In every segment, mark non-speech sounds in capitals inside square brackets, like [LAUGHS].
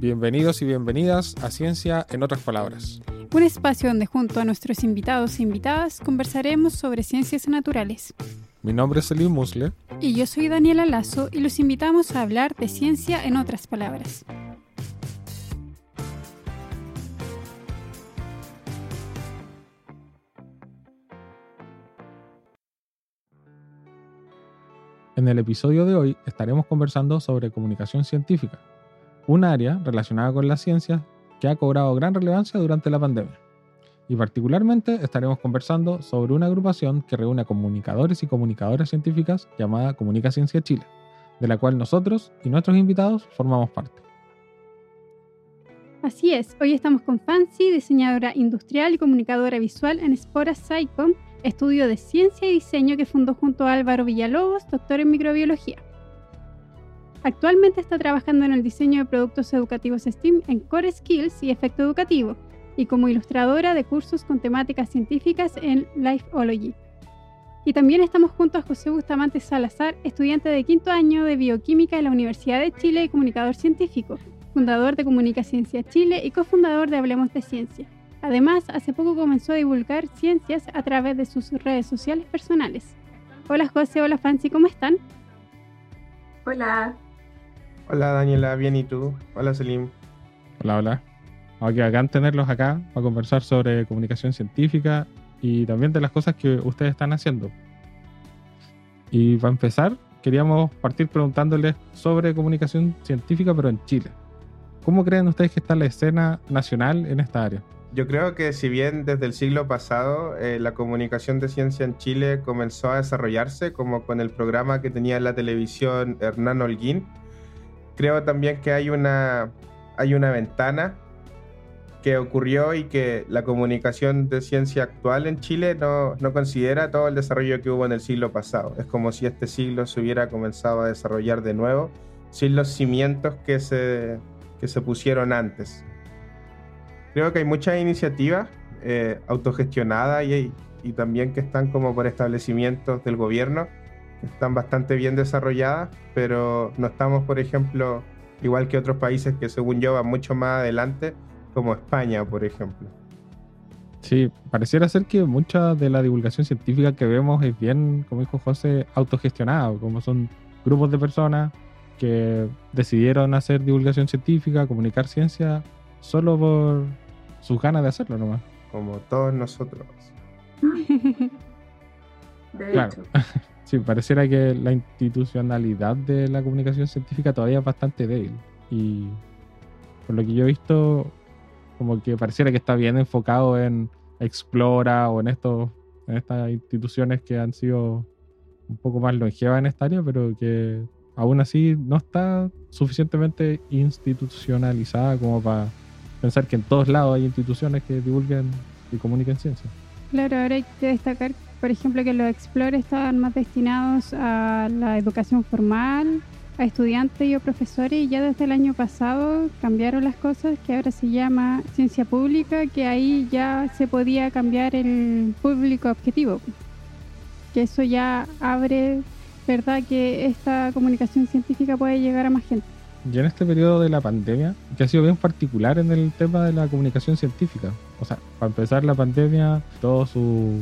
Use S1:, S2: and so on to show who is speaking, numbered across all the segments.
S1: Bienvenidos y bienvenidas a Ciencia en otras palabras.
S2: Un espacio donde junto a nuestros invitados e invitadas conversaremos sobre ciencias naturales.
S1: Mi nombre es Elim Musle.
S2: Y yo soy Daniela Lazo y los invitamos a hablar de ciencia en otras palabras.
S1: En el episodio de hoy estaremos conversando sobre comunicación científica, un área relacionada con las ciencias que ha cobrado gran relevancia durante la pandemia. Y particularmente estaremos conversando sobre una agrupación que reúne a comunicadores y comunicadoras científicas llamada Comunica Ciencia Chile, de la cual nosotros y nuestros invitados formamos parte.
S2: Así es, hoy estamos con Fancy, diseñadora industrial y comunicadora visual en Spora Psycom, estudio de ciencia y diseño que fundó junto a Álvaro Villalobos, doctor en microbiología. Actualmente está trabajando en el diseño de productos educativos STEAM en Core Skills y Efecto Educativo, y como ilustradora de cursos con temáticas científicas en Lifeology. Y también estamos junto a José Bustamante Salazar, estudiante de quinto año de Bioquímica en la Universidad de Chile y comunicador científico, fundador de Comunica Ciencia Chile y cofundador de Hablemos de Ciencia. Además, hace poco comenzó a divulgar ciencias a través de sus redes sociales personales. Hola José, hola Fancy, ¿cómo están?
S3: Hola.
S4: Hola Daniela, bien y tú. Hola Selim.
S1: Hola, hola. Ok, bacán tenerlos acá para conversar sobre comunicación científica y también de las cosas que ustedes están haciendo. Y para empezar, queríamos partir preguntándoles sobre comunicación científica, pero en Chile. ¿Cómo creen ustedes que está la escena nacional en esta área?
S4: Yo creo que si bien desde el siglo pasado eh, la comunicación de ciencia en Chile comenzó a desarrollarse, como con el programa que tenía en la televisión Hernán Holguín, creo también que hay una, hay una ventana que ocurrió y que la comunicación de ciencia actual en Chile no, no, considera todo el desarrollo que hubo en el siglo pasado. Es como si este siglo se hubiera comenzado a desarrollar de nuevo sin los cimientos que se, que se pusieron antes. Creo que hay muchas iniciativas eh, autogestionadas y, y también que están como por establecimientos del gobierno, están bastante bien desarrolladas, pero no estamos, por ejemplo, igual que otros países que según yo van mucho más adelante, como España, por ejemplo.
S1: Sí, pareciera ser que mucha de la divulgación científica que vemos es bien, como dijo José, autogestionada, como son grupos de personas que decidieron hacer divulgación científica, comunicar ciencia, solo por sus ganas de hacerlo nomás.
S4: Como todos nosotros. [LAUGHS]
S3: De
S1: Claro. Sí, pareciera que la institucionalidad de la comunicación científica todavía es bastante débil. Y por lo que yo he visto, como que pareciera que está bien enfocado en Explora o en estos, en estas instituciones que han sido un poco más longevas en esta área, pero que aún así no está suficientemente institucionalizada como para pensar que en todos lados hay instituciones que divulguen y comuniquen ciencia.
S2: Claro, ahora hay que destacar, por ejemplo, que los Explore estaban más destinados a la educación formal, a estudiantes y a profesores, y ya desde el año pasado cambiaron las cosas, que ahora se llama ciencia pública, que ahí ya se podía cambiar el público objetivo. Que eso ya abre, ¿verdad?, que esta comunicación científica puede llegar a más gente.
S1: Y en este periodo de la pandemia, que ha sido bien particular en el tema de la comunicación científica. O sea, para empezar la pandemia, todo su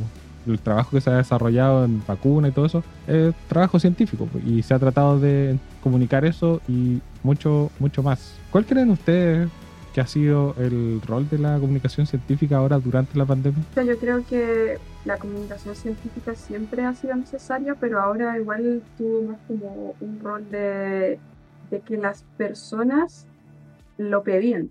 S1: el trabajo que se ha desarrollado en vacuna y todo eso, es trabajo científico pues, y se ha tratado de comunicar eso y mucho, mucho más. ¿Cuál creen ustedes que ha sido el rol de la comunicación científica ahora durante la pandemia?
S3: yo creo que la comunicación científica siempre ha sido necesaria, pero ahora igual tuvo más como un rol de, de que las personas lo pedían.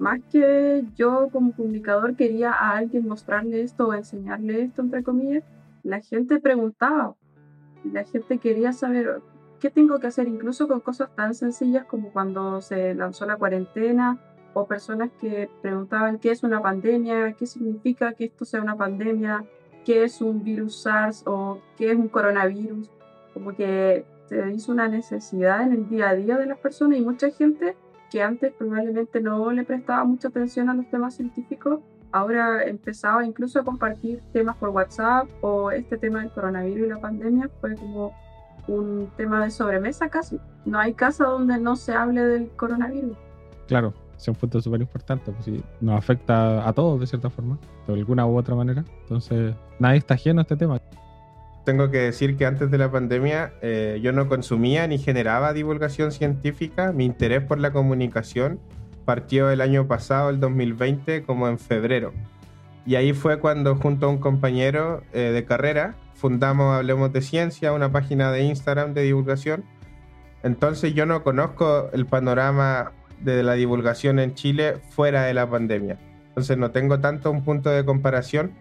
S3: Más que yo como comunicador quería a alguien mostrarle esto o enseñarle esto, entre comillas, la gente preguntaba. La gente quería saber qué tengo que hacer, incluso con cosas tan sencillas como cuando se lanzó la cuarentena o personas que preguntaban qué es una pandemia, qué significa que esto sea una pandemia, qué es un virus SARS o qué es un coronavirus. Como que se hizo una necesidad en el día a día de las personas y mucha gente que antes probablemente no le prestaba mucha atención a los temas científicos, ahora empezaba incluso a compartir temas por WhatsApp o este tema del coronavirus y la pandemia fue como un tema de sobremesa casi. No hay casa donde no se hable del coronavirus.
S1: claro, es un punto súper importante, pues sí, nos afecta a todos de cierta forma, de alguna u otra manera. Entonces, nadie está ajeno a este tema.
S4: Tengo que decir que antes de la pandemia eh, yo no consumía ni generaba divulgación científica. Mi interés por la comunicación partió el año pasado, el 2020, como en febrero. Y ahí fue cuando junto a un compañero eh, de carrera fundamos Hablemos de Ciencia, una página de Instagram de divulgación. Entonces yo no conozco el panorama de la divulgación en Chile fuera de la pandemia. Entonces no tengo tanto un punto de comparación.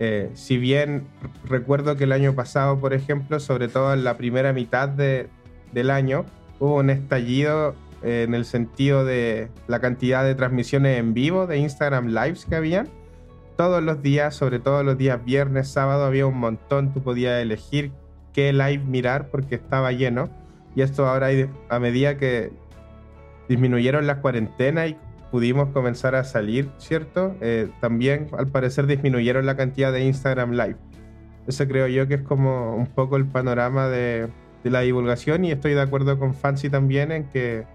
S4: Eh, si bien recuerdo que el año pasado, por ejemplo, sobre todo en la primera mitad de, del año, hubo un estallido eh, en el sentido de la cantidad de transmisiones en vivo de Instagram Lives que habían. Todos los días, sobre todo los días viernes, sábado, había un montón. Tú podías elegir qué live mirar porque estaba lleno. Y esto ahora, a medida que disminuyeron las cuarentenas y pudimos comenzar a salir, ¿cierto? Eh, también al parecer disminuyeron la cantidad de Instagram Live. Eso creo yo que es como un poco el panorama de, de la divulgación y estoy de acuerdo con Fancy también en que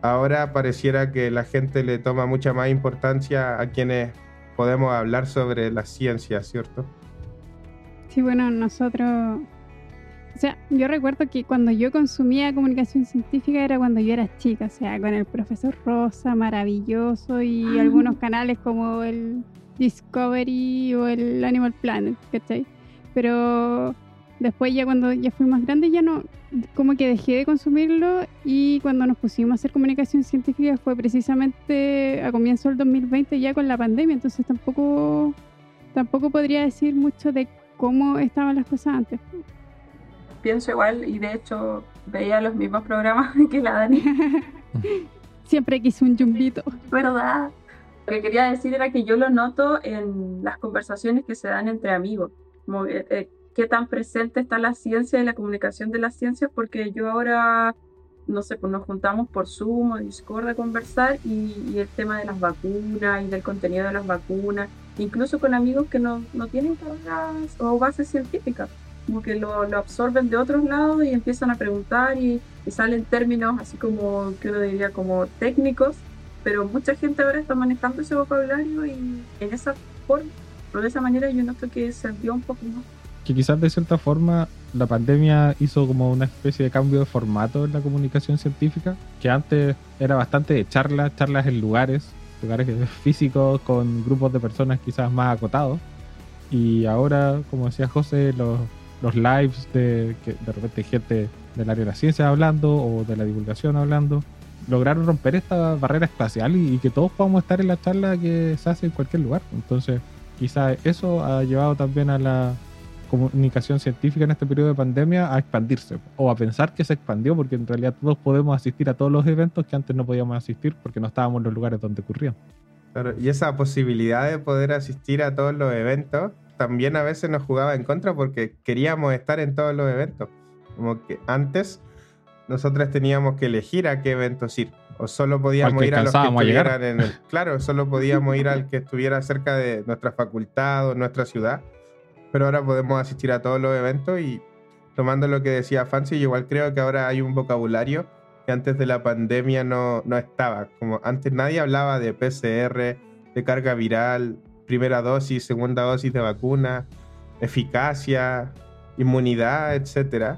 S4: ahora pareciera que la gente le toma mucha más importancia a quienes podemos hablar sobre la ciencia, ¿cierto?
S2: Sí, bueno, nosotros o sea, yo recuerdo que cuando yo consumía comunicación científica era cuando yo era chica, o sea, con el profesor Rosa, maravilloso, y ah. algunos canales como el Discovery o el Animal Planet, ¿cachai? Pero después ya cuando ya fui más grande ya no, como que dejé de consumirlo y cuando nos pusimos a hacer comunicación científica fue precisamente a comienzo del 2020 ya con la pandemia, entonces tampoco, tampoco podría decir mucho de cómo estaban las cosas antes
S3: pienso igual y de hecho veía los mismos programas [LAUGHS] que la Dani. [LAUGHS]
S2: Siempre quise un yumbito.
S3: ¿Verdad? Lo que quería decir era que yo lo noto en las conversaciones que se dan entre amigos. Como, eh, eh, qué tan presente está la ciencia y la comunicación de las ciencias, porque yo ahora, no sé, pues nos juntamos por Zoom o Discord a conversar y, el tema de las vacunas y del contenido de las vacunas, incluso con amigos que no, no tienen carreras o bases científicas como que lo, lo, absorben de otros lados y empiezan a preguntar y, salen términos así como que uno diría como técnicos, pero mucha gente ahora está manejando ese vocabulario y en esa forma, o de esa manera yo noto que se dio un poco más.
S1: Que quizás de cierta forma la pandemia hizo como una especie de cambio de formato en la comunicación científica, que antes era bastante de charlas, charlas en lugares, lugares [LAUGHS] físicos con grupos de personas quizás más acotados. Y ahora, como decía José, los los lives de que de repente gente del área de la ciencia hablando o de la divulgación hablando, lograron romper esta barrera espacial y, que todos podamos estar en la charla que se hace en cualquier lugar. Entonces, quizá eso ha llevado también a la comunicación científica en este periodo de pandemia a expandirse o a pensar que se expandió porque en realidad todos podemos asistir a todos los eventos que antes no podíamos asistir porque no estábamos en los lugares donde ocurrían.
S4: y esa posibilidad de poder asistir a todos los eventos también a veces nos jugaba en contra porque queríamos estar en todos los eventos. Como que antes nosotros teníamos que elegir a qué eventos ir. O solo podíamos ir a los que estuvieran en el. [LAUGHS] Claro, solo podíamos ir al que estuviera cerca de nuestra facultad o nuestra ciudad. Pero ahora podemos asistir a todos los eventos y tomando lo que decía Fancy, igual creo que ahora hay un vocabulario que antes de la pandemia no, no estaba. Como antes nadie hablaba de PCR, de carga viral, primera dosis, segunda dosis de vacuna, eficacia, inmunidad, etc.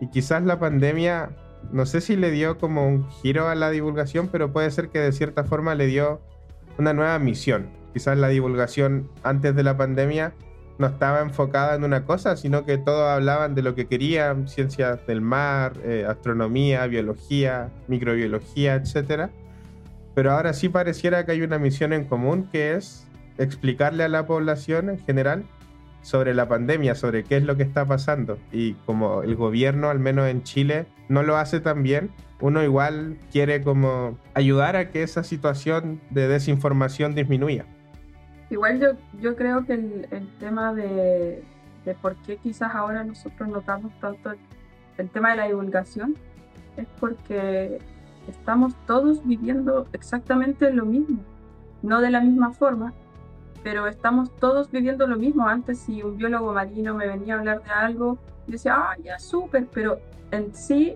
S4: Y quizás la pandemia, no sé si le dio como un giro a la divulgación, pero puede ser que de cierta forma le dio una nueva misión. Quizás la divulgación antes de la pandemia no estaba enfocada en una cosa, sino que todos hablaban de lo que querían, ciencias del mar, eh, astronomía, biología, microbiología, etc. Pero ahora sí pareciera que hay una misión en común que es explicarle a la población en general sobre la pandemia, sobre qué es lo que está pasando. Y como el gobierno, al menos en Chile, no lo hace tan bien, uno igual quiere como ayudar a que esa situación de desinformación disminuya.
S3: Igual yo, yo creo que el, tema de, de, por qué quizás ahora nosotros notamos tanto el, el tema de la divulgación es porque estamos todos viviendo exactamente lo mismo, no de la misma forma, pero estamos todos viviendo lo mismo. Antes si un biólogo marino me venía a hablar de algo, decía, ah, ya, súper, pero en sí,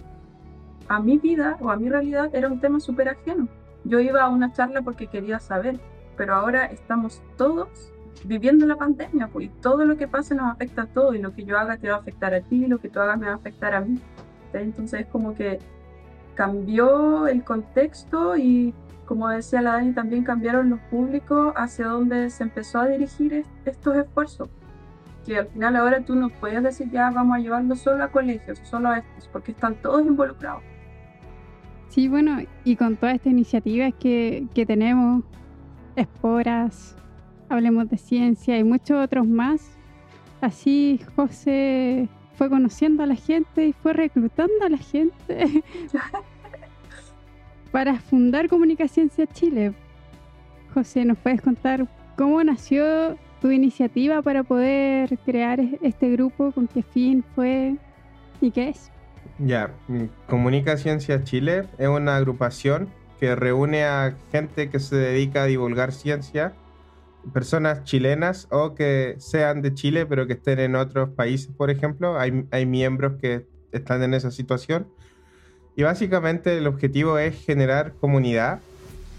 S3: a mi vida o a mi realidad era un tema súper ajeno. yo iba a una charla porque quería saber, pero ahora estamos todos viviendo la pandemia, pues y todo lo que pase nos afecta a todos, y lo que yo haga te va a afectar a ti, lo que tú hagas me va a afectar a mí. Entonces es como que cambió el contexto y como decía la Dani, también cambiaron los públicos hacia donde se empezó a dirigir estos esfuerzos. Que al final ahora tú no puedes decir ya vamos a llevarlo solo a colegios, solo a estos, porque están todos involucrados.
S2: Sí, bueno, y con toda esta iniciativa que, que tenemos, Esporas, Hablemos de Ciencia y muchos otros más, así José fue conociendo a la gente y fue reclutando a la gente [LAUGHS] [LAUGHS] para fundar Comunicaciencia Chile. José, ¿nos puedes contar cómo nació tu iniciativa para poder crear este grupo? ¿Con qué fin fue y qué es?
S4: Ya, Comunicaciencia Chile es una agrupación que reúne a gente que se dedica a divulgar ciencia, personas chilenas o que sean de Chile pero que estén en otros países, por ejemplo. Hay, hay miembros que están en esa situación y básicamente el objetivo es generar comunidad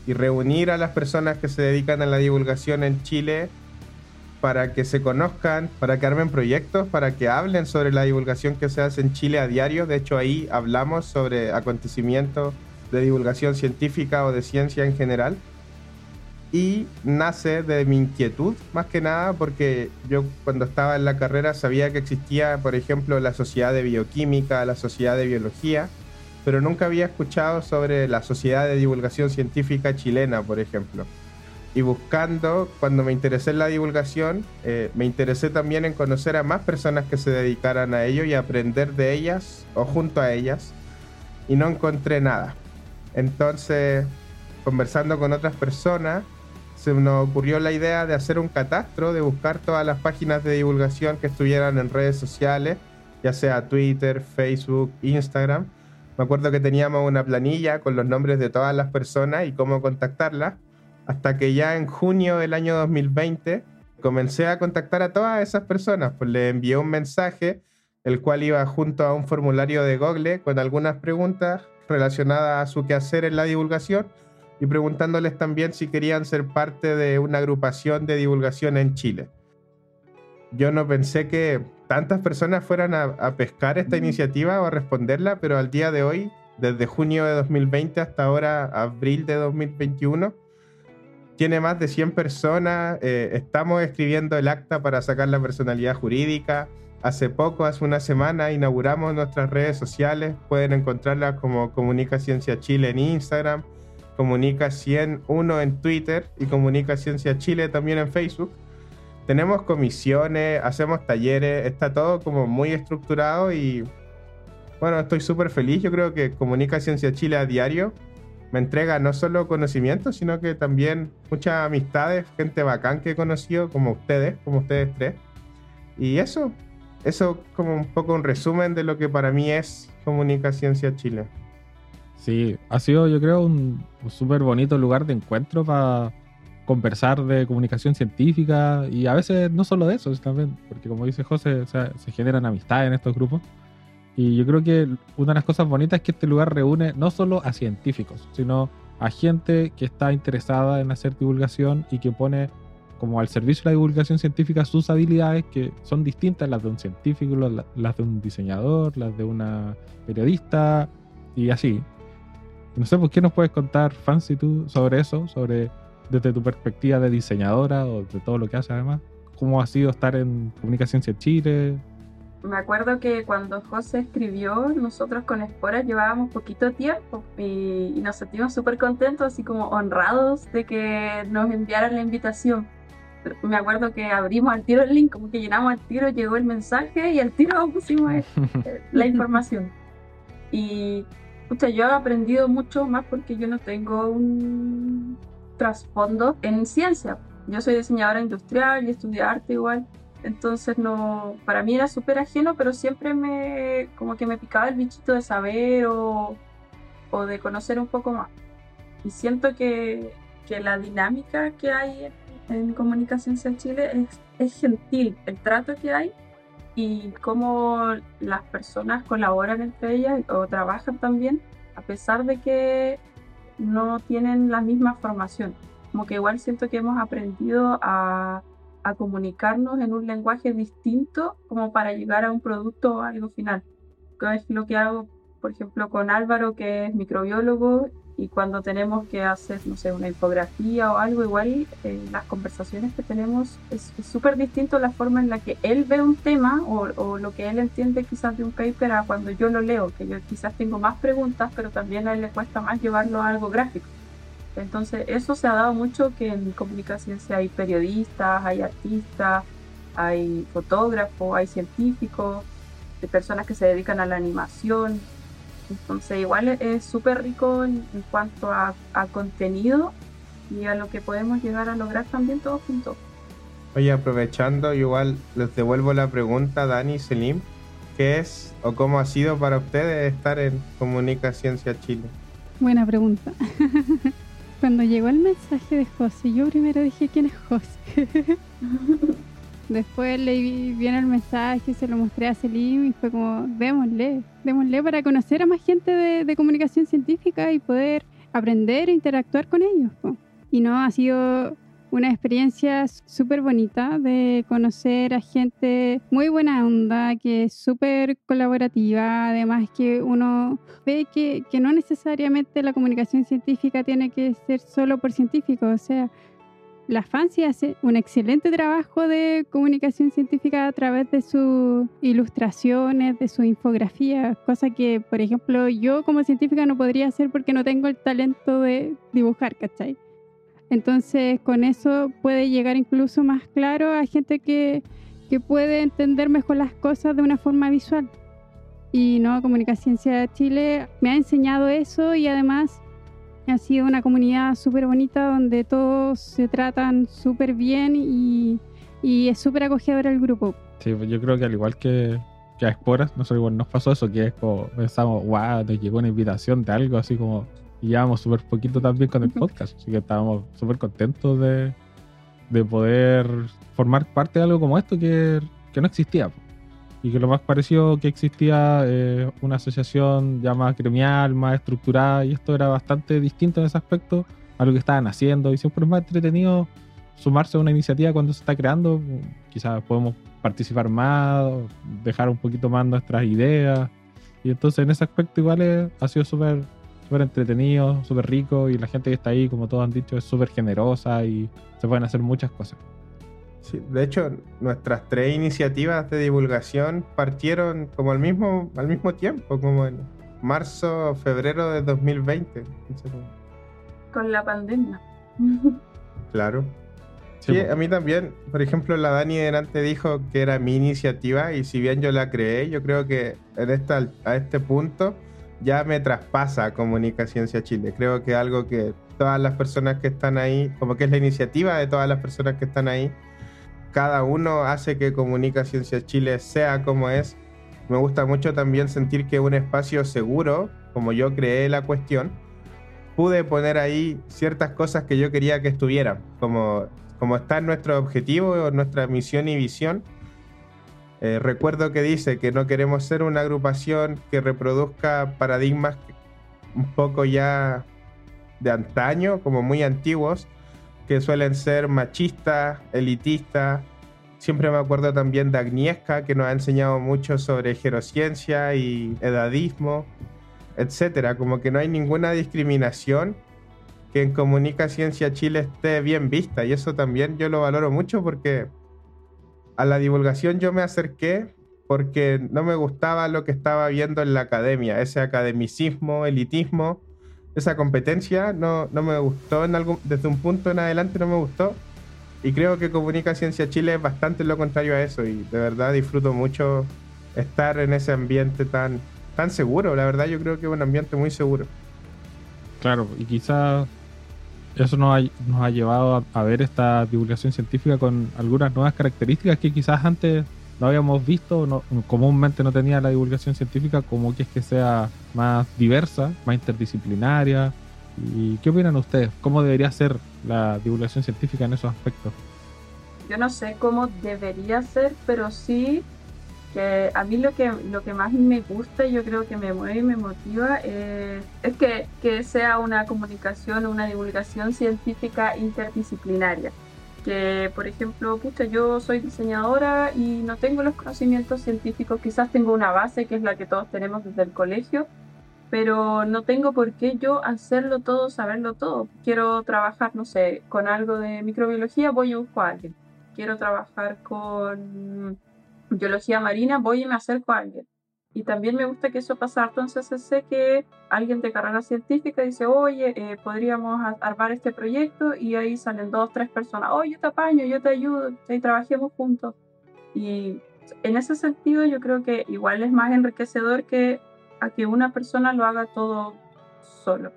S4: y reunir a las personas que se dedican a la divulgación en Chile para que se conozcan, para que armen proyectos, para que hablen sobre la divulgación que se hace en Chile a diario. De hecho, ahí hablamos sobre acontecimientos de divulgación científica o de ciencia en general. Y nace de mi inquietud, más que nada, porque yo cuando estaba en la carrera sabía que existía, por ejemplo, la Sociedad de Bioquímica, la Sociedad de Biología, pero nunca había escuchado sobre la Sociedad de Divulgación Científica Chilena, por ejemplo. Y buscando, cuando me interesé en la divulgación, eh, me interesé también en conocer a más personas que se dedicaran a ello y aprender de ellas o junto a ellas. Y no encontré nada. Entonces, conversando con otras personas, se nos ocurrió la idea de hacer un catastro, de buscar todas las páginas de divulgación que estuvieran en redes sociales, ya sea Twitter, Facebook, Instagram, me acuerdo que teníamos una planilla con los nombres de todas las personas y cómo contactarlas, hasta que ya en junio del año 2020 comencé a contactar a todas esas personas, pues le envié un mensaje, el cual iba junto a un formulario de Google con algunas preguntas relacionadas a su quehacer en la divulgación y preguntándoles también si querían ser parte de una agrupación de divulgación en Chile. Yo no pensé que tantas personas fueran a, pescar esta iniciativa o a responderla, pero al día de hoy, desde junio de 2020 hasta ahora, abril de 2021, tiene más de 100 personas. Eh, estamos escribiendo el acta para sacar la personalidad jurídica. Hace poco, hace una semana, inauguramos nuestras redes sociales. Pueden encontrarlas como Comunica Ciencia Chile en Instagram, Comunica 101 en Twitter y Comunica Ciencia Chile también en Facebook tenemos comisiones, hacemos talleres, está todo como muy estructurado y bueno, estoy súper feliz. Yo creo que Comunica Ciencia Chile a diario me entrega no solo conocimiento, sino que también muchas amistades, gente bacán que he conocido, como ustedes, como ustedes tres. Y eso, eso como un poco un resumen de lo que para mí es Comunica Ciencia Chile.
S1: Sí, ha sido yo creo un, un súper bonito lugar de encuentro para conversar de comunicación científica y a veces no solo de eso, también, porque como dice José, se generan amistades en estos grupos. Y yo creo que una de las cosas bonitas es que este lugar reúne no solo a científicos, sino a gente que está interesada en hacer divulgación y que pone como al servicio de la divulgación científica sus habilidades que son distintas las de un científico, las de un diseñador, las de una periodista y así. No sé, ¿por qué nos puedes contar, Fancy, tú sobre eso? Sobre desde tu perspectiva de diseñadora o de todo lo que haces además, ¿cómo ha sido estar en Comunicación Chile?
S3: Me acuerdo que cuando José escribió, nosotros con Espora llevábamos poquito tiempo y, nos sentimos súper contentos, así como honrados de que nos enviaran la invitación. Me acuerdo que abrimos al tiro el link, como que llenamos al tiro, llegó el mensaje y al tiro [LAUGHS] pusimos eh, [LAUGHS] la información. Y yo he aprendido mucho más porque yo no tengo un, trasfondo en ciencia. Yo soy diseñadora industrial y estudié arte igual. Entonces no, para mí era súper ajeno, pero siempre me, como que me picaba el bichito de saber o, o de conocer un poco más. Y siento que, que la dinámica que hay en, en Comunicación en Chile es, es gentil, el trato que hay y cómo las personas colaboran entre ellas o trabajan también, a pesar de que no tienen la misma formación. Como que igual siento que hemos aprendido a, a comunicarnos en un lenguaje distinto como para llegar a un producto o algo final. Que es lo que hago, por ejemplo, con Álvaro, que es microbiólogo, y cuando tenemos que hacer, no sé, una infografía o algo, igual eh, las conversaciones que tenemos es súper distinto la forma en la que él ve un tema o, o, lo que él entiende quizás de un paper a cuando yo lo leo, que yo quizás tengo más preguntas, pero también a él le cuesta más llevarlo a algo gráfico. Entonces, eso se ha dado mucho que en comunicación hay periodistas, hay artistas, hay fotógrafos, hay científicos, de personas que se dedican a la animación, entonces igual es súper rico en, en, cuanto a, a, contenido y a lo que podemos llegar a lograr también todos juntos.
S4: Oye, aprovechando, igual les devuelvo la pregunta, Dani Selim, ¿qué es o cómo ha sido para ustedes estar en Comunicaciencia Chile?
S2: Buena pregunta. [LAUGHS] Cuando llegó el mensaje de José, yo primero dije, ¿quién es José? [LAUGHS] Después le viene el mensaje, se lo mostré a Selim y fue como, démosle, démosle para conocer a más gente de, de comunicación científica y poder aprender e interactuar con ellos. Y no, ha sido una experiencia súper bonita de conocer a gente muy buena onda, que es súper colaborativa, además que uno ve que, que no necesariamente la comunicación científica tiene que ser solo por científicos, o sea, la FANSI hace un excelente trabajo de comunicación científica a través de sus ilustraciones, de su infografía, cosa que, por ejemplo, yo como científica no podría hacer porque no tengo el talento de dibujar, ¿cachai? Entonces, con eso puede llegar incluso más claro a gente que, que puede entender mejor las cosas de una forma visual. Y no, Comunicación de Chile me ha enseñado eso y además ha sido una comunidad súper bonita donde todos se tratan súper bien y, y es súper acogedor el grupo.
S1: Sí, pues yo creo que al igual que, que a Esporas, nosotros igual nos pasó eso, que es como pensamos, wow, nos llegó una invitación de algo así como, y llevamos súper poquito también con el podcast, así que estábamos súper contentos de, de poder formar parte de algo como esto que, que no existía y que lo más parecido que existía eh, una asociación ya más gremial, más estructurada, y esto era bastante distinto en ese aspecto a lo que estaban haciendo, y siempre es más entretenido sumarse a una iniciativa cuando se está creando, quizás podemos participar más, dejar un poquito más nuestras ideas, y entonces en ese aspecto igual es, ha sido súper súper entretenido, súper rico, y la gente que está ahí, como todos han dicho, es súper generosa y se pueden hacer muchas cosas.
S4: Sí, de hecho, nuestras tres iniciativas de divulgación partieron como al mismo, al mismo tiempo, como en marzo, febrero de 2020.
S3: Con la pandemia.
S4: Claro. Sí, sí, a mí también, por ejemplo, la Dani delante dijo que era mi iniciativa y si bien yo la creé, yo creo que en esta, a este punto ya me traspasa Comunicaciencia Chile. Creo que algo que todas las personas que están ahí, como que es la iniciativa de todas las personas que están ahí, cada uno hace que Comunica Ciencia Chile sea como es. Me gusta mucho también sentir que un espacio seguro, como yo creé la cuestión, pude poner ahí ciertas cosas que yo quería que estuvieran, como, como está nuestro objetivo, nuestra misión y visión. Eh, recuerdo que dice que no queremos ser una agrupación que reproduzca paradigmas un poco ya de antaño, como muy antiguos, que suelen ser machistas, elitistas. Siempre me acuerdo también de Agnieszka, que nos ha enseñado mucho sobre gerociencia y edadismo, etcétera. Como que no hay ninguna discriminación que en Comunica Ciencia Chile esté bien vista. Y eso también yo lo valoro mucho porque a la divulgación yo me acerqué porque no me gustaba lo que estaba viendo en la academia, ese academicismo, elitismo esa competencia no, no me gustó en algún, desde un punto en adelante no me gustó y creo que Comunica Ciencia Chile es bastante lo contrario a eso y de verdad disfruto mucho estar en ese ambiente tan, tan seguro, la verdad yo creo que es un ambiente muy seguro.
S1: Claro, y quizás eso nos ha, llevado a ver esta divulgación científica con algunas nuevas características que quizás antes no habíamos visto, no, comúnmente no tenía la divulgación científica, como que es que sea más diversa, más interdisciplinaria. ¿Y qué opinan ustedes? ¿Cómo debería ser la divulgación científica en esos aspectos?
S3: Yo no sé cómo debería ser, pero sí que a mí lo que, lo que más me gusta y yo creo que me mueve y me motiva es que, sea una comunicación, una divulgación científica interdisciplinaria. Por ejemplo, pucha, yo soy diseñadora y no tengo los conocimientos científicos, quizás tengo una base que es la que todos tenemos desde el colegio, pero no tengo por qué yo hacerlo todo, saberlo todo. Quiero trabajar, no sé, con algo de microbiología, voy a buscar a alguien. Quiero trabajar con biología marina, voy y me acerco a alguien. Y también me gusta que eso pasa entonces sé que alguien de carrera científica dice, oye, eh, podríamos armar este proyecto y ahí salen dos, tres personas, oye, yo te apaño, yo te ayudo, y trabajemos juntos. Y en ese sentido yo creo que igual es más enriquecedor que a que una persona lo haga todo solo.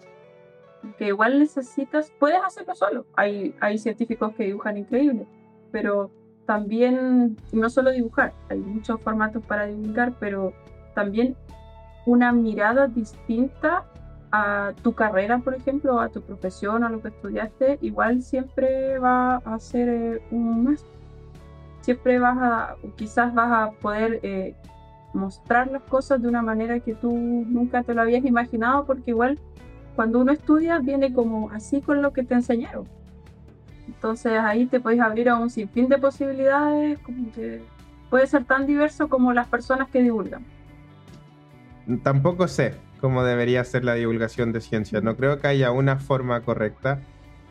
S3: Que igual necesitas, puedes hacerlo solo. Hay, hay científicos que dibujan increíble, pero también no solo dibujar, hay muchos formatos para dibujar, pero también una mirada distinta a tu carrera, por ejemplo, a tu profesión, a lo que estudiaste, igual siempre va a ser eh, un más. Siempre vas a, quizás vas a poder eh, mostrar las cosas de una manera que tú nunca te lo habías imaginado, porque igual cuando uno estudia viene como así con lo que te enseñaron. Entonces ahí te puedes abrir a un sinfín de posibilidades, como que puede ser tan diverso como las personas que divulgan.
S4: Tampoco sé cómo debería ser la divulgación de ciencia. No creo que haya una forma correcta,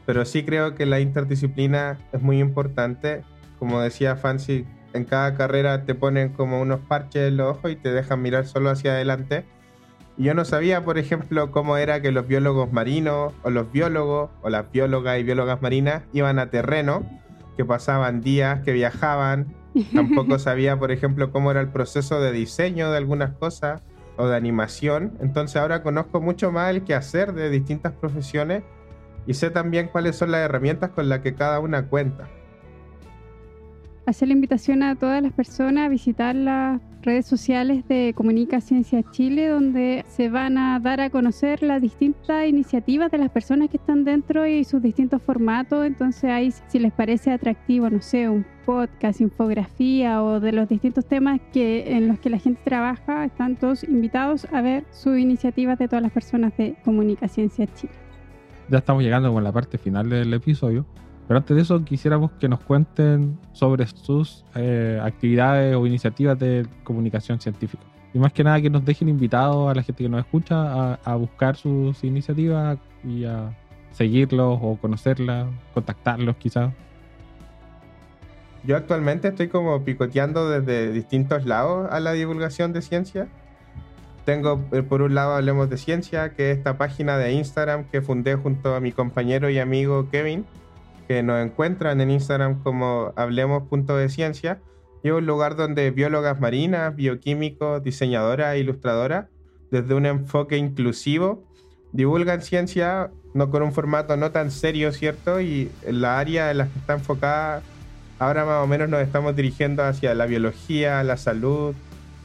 S4: pero sí creo que la interdisciplina es muy importante. Como decía Fancy, en cada carrera te ponen como unos parches en los ojos y te dejan mirar solo hacia adelante yo no sabía, por ejemplo, cómo era que los biólogos marinos o los biólogos o las biólogas y biólogas marinas iban a terreno, que pasaban días, que viajaban. [LAUGHS] Tampoco sabía, por ejemplo, cómo era el proceso de diseño de algunas cosas o de animación. Entonces ahora conozco mucho más el hacer de distintas profesiones y sé también cuáles son las herramientas con las que cada una cuenta
S2: hacer la invitación a todas las personas a visitar las redes sociales de Comunica Ciencia Chile, donde se van a dar a conocer las distintas iniciativas de las personas que están dentro y sus distintos formatos. Entonces ahí, si les parece atractivo, no sé, un podcast, infografía o de los distintos temas que, en los que la gente trabaja, están todos invitados a ver sus iniciativas de todas las personas de Comunica Ciencia Chile.
S1: Ya estamos llegando con la parte final del episodio. Pero antes de eso, quisiéramos que nos cuenten sobre sus eh, actividades o iniciativas de comunicación científica. Y más que nada que nos dejen invitados a la gente que nos escucha a, buscar sus iniciativas y a seguirlos o conocerlas, contactarlos quizás.
S4: Yo actualmente estoy como picoteando desde distintos lados a la divulgación de ciencia. Tengo eh, por un lado Hablemos de Ciencia, que es esta página de Instagram que fundé junto a mi compañero y amigo Kevin, que nos encuentran en Instagram como Hablemos Punto de Ciencia. Y es un lugar donde biólogas marinas, bioquímicos, diseñadoras, ilustradoras, desde un enfoque inclusivo, divulgan ciencia no con un formato no tan serio, ¿cierto? Y la área en la que está enfocada, ahora más o menos nos estamos dirigiendo hacia la biología, la salud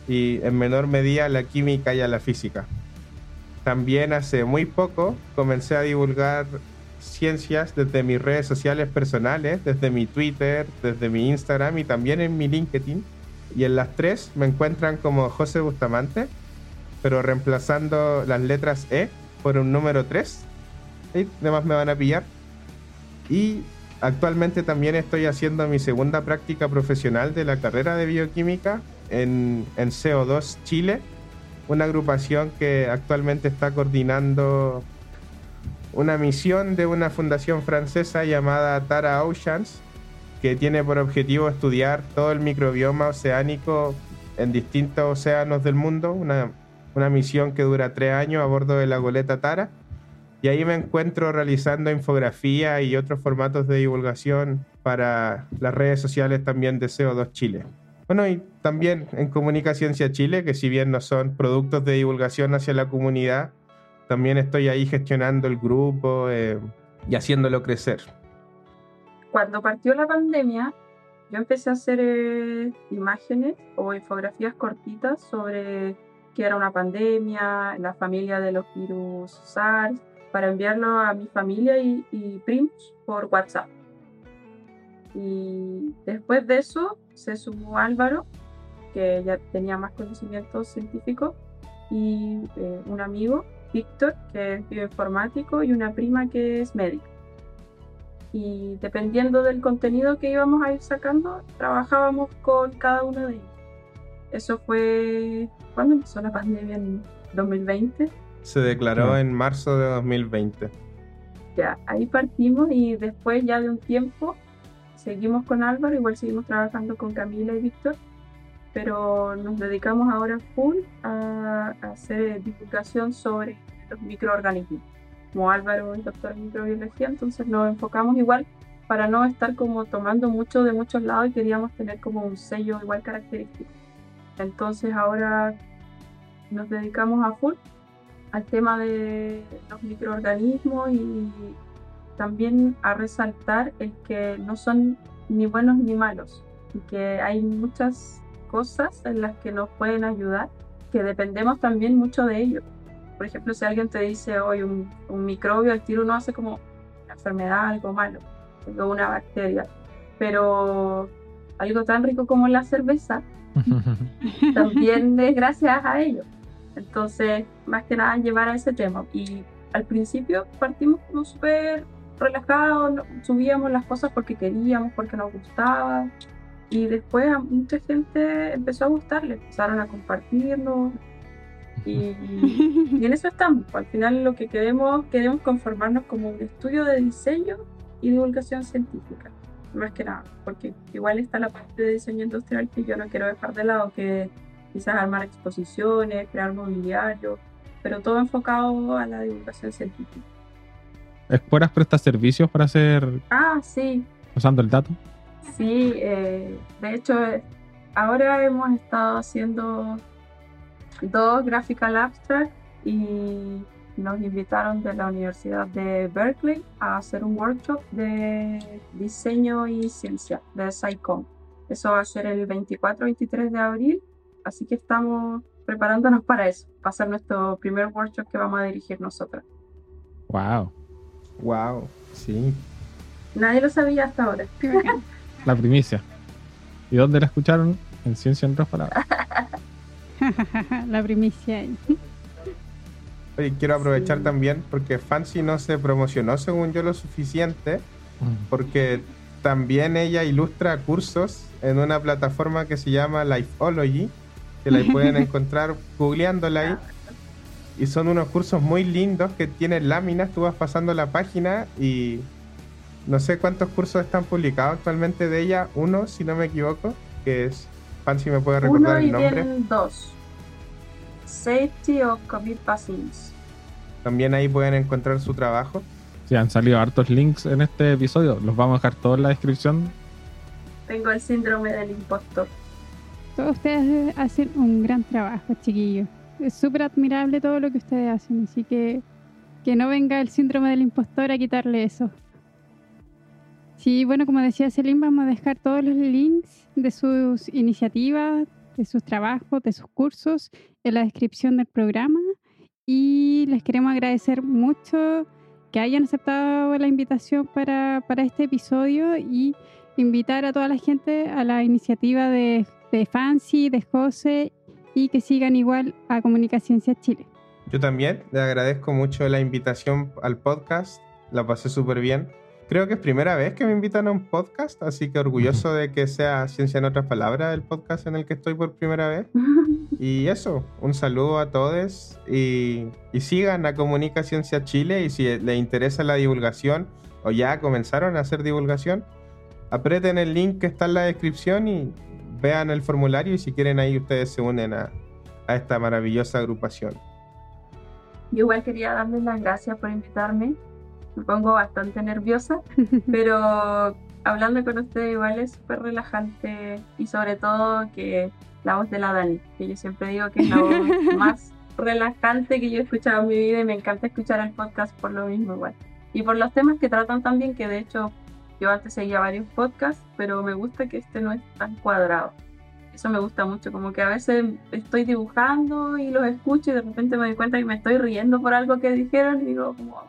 S4: y en menor medida la química y a la física. También hace muy poco comencé a divulgar ciencias desde mis redes sociales personales, desde mi Twitter, desde mi Instagram y también en mi LinkedIn. Y en las tres me encuentran como José Bustamante, pero reemplazando las letras E por un número 3. Y además me van a pillar. Y actualmente también estoy haciendo mi segunda práctica profesional de la carrera de bioquímica en, en CO2 Chile, una agrupación que actualmente está coordinando una misión de una fundación francesa llamada Tara Oceans, que tiene por objetivo estudiar todo el microbioma oceánico en distintos océanos del mundo, una, una misión que dura tres años a bordo de la goleta Tara. Y ahí me encuentro realizando infografía y otros formatos de divulgación para las redes sociales también de CO2 Chile. Bueno, y también en Comunicación Chile, que si bien no son productos de divulgación hacia la comunidad, también estoy ahí gestionando el grupo eh, y haciéndolo crecer.
S3: Cuando partió la pandemia, yo empecé a hacer eh, imágenes o infografías cortitas sobre qué era una pandemia, la familia de los virus SARS, para enviarlo a mi familia y, y primos por WhatsApp. Y después de eso se sumó Álvaro, que ya tenía más conocimientos científicos, y eh, un amigo, Víctor, que es bioinformático, y una prima que es médica. Y dependiendo del contenido que íbamos a ir sacando, trabajábamos con cada uno de ellos. Eso fue cuando empezó la pandemia en 2020.
S4: Se declaró en marzo de 2020.
S3: Ya, ahí partimos y después ya de un tiempo seguimos con Álvaro, igual seguimos trabajando con Camila y Víctor, pero nos dedicamos ahora full a, hacer divulgación sobre los microorganismos. Como Álvaro es doctor en microbiología, entonces nos enfocamos igual para no estar como tomando mucho de muchos lados y queríamos tener como un sello igual característico. Entonces ahora nos dedicamos a full al tema de los microorganismos y también a resaltar el que no son ni buenos ni malos y que hay muchas cosas en las que nos pueden ayudar que dependemos también mucho de ellos. Por ejemplo, si alguien te dice hoy un, un, microbio, el tiro uno hace como una enfermedad, algo malo, o una bacteria. Pero algo tan rico como la cerveza [LAUGHS] también es gracias a ellos. Entonces, más que nada llevar a ese tema. Y al principio partimos como súper relajados, subíamos las cosas porque queríamos, porque nos gustaba. Y después a mucha gente empezó a gustarle, empezaron a compartirlo. Y, y, en eso estamos. Al final lo que queremos, queremos conformarnos como un estudio de diseño y divulgación científica más que nada, porque igual está la parte de diseño industrial que yo no quiero dejar de lado, que quizás armar exposiciones, crear mobiliario, pero todo enfocado a la divulgación científica.
S1: ¿Escuelas presta servicios para hacer...
S3: Ah, sí.
S1: Usando el dato.
S3: Sí, eh, de hecho, ahora hemos estado haciendo dos Graphical Abstract y nos invitaron de la Universidad de Berkeley a hacer un workshop de diseño y ciencia de SciComm. Eso va a ser el 24-23 de abril, así que estamos preparándonos para eso, para hacer nuestro primer workshop que vamos a dirigir nosotros.
S1: Wow.
S4: Wow, sí.
S3: Nadie lo sabía hasta ahora.
S1: La primicia. ¿Y dónde la escucharon? En Ciencia en otras palabras. [LAUGHS]
S2: la primicia.
S4: Oye, quiero aprovechar también porque Fancy no se promocionó, según yo, lo suficiente, porque también ella ilustra cursos en una plataforma que se llama Lifeology, que la pueden [LAUGHS] encontrar googleándola ahí. Y son unos cursos muy lindos que tienen láminas, tú vas pasando la página y no sé cuántos cursos están publicados actualmente de ella, uno, si no me equivoco, que es, Fancy me puede recordar
S3: Uno y
S4: el nombre.
S3: vienen dos. Safety of COVID Vaccines.
S4: También ahí pueden encontrar su trabajo.
S1: Sí, han salido hartos links en este episodio. Los vamos a dejar todos en la descripción.
S3: Tengo el síndrome del impostor.
S2: Todos ustedes hacen un gran trabajo, chiquillos. Es súper admirable todo lo que ustedes hacen, así que que no venga el síndrome del impostor a quitarle eso. Sí, bueno, como decía Celine, vamos a dejar todos los links de sus iniciativas, de sus trabajos, de sus cursos en la descripción del programa y les queremos agradecer mucho que hayan aceptado la invitación para, para este episodio y invitar a toda la gente a la iniciativa de, de Fancy, de José y que sigan igual a Comunicaciencia Chile.
S4: Yo también le agradezco mucho la invitación al podcast, la pasé súper bien. Creo que es primera vez que me invitan a un podcast, así que orgulloso de que sea Ciencia en otras palabras el podcast en el que estoy por primera vez. [LAUGHS] Y eso, un saludo a todos y, y sigan a Comunica Ciencia Chile y si les interesa la divulgación o ya comenzaron a hacer divulgación, aprieten el link que está en la descripción y vean el formulario y si quieren ahí ustedes se unen a, a esta maravillosa agrupación.
S3: Yo igual quería darles las gracias por invitarme. Me pongo bastante nerviosa, [LAUGHS] pero hablando con ustedes igual es súper relajante y sobre todo que la voz de la Dani, que yo siempre digo que es la voz [LAUGHS] más relajante que yo he escuchado en mi vida y me encanta escuchar el podcast por lo mismo igual. Y por los temas que tratan también, que de hecho yo antes seguía varios podcasts, pero me gusta que este no es tan cuadrado. Eso me gusta mucho, como que a veces estoy dibujando y los escucho y de repente me doy cuenta que me estoy riendo por algo que dijeron y digo, como,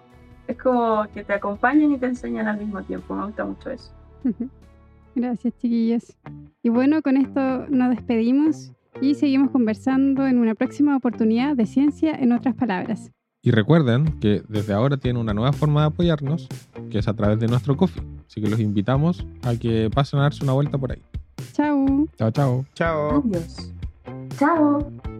S3: es como que te acompañan y te enseñan al mismo tiempo. Me gusta mucho eso. [LAUGHS]
S2: Gracias, chiquillos. Y bueno, con esto nos despedimos. y seguimos conversando en una próxima oportunidad de Ciencia en otras palabras.
S1: Y recuerden que desde ahora tienen una nueva forma de apoyarnos, que es a través de nuestro coffee. Así que los invitamos a que pasen a darse una vuelta por ahí.
S2: Chao.
S1: Chao, chao.
S4: Chao.
S3: Adiós. Chao.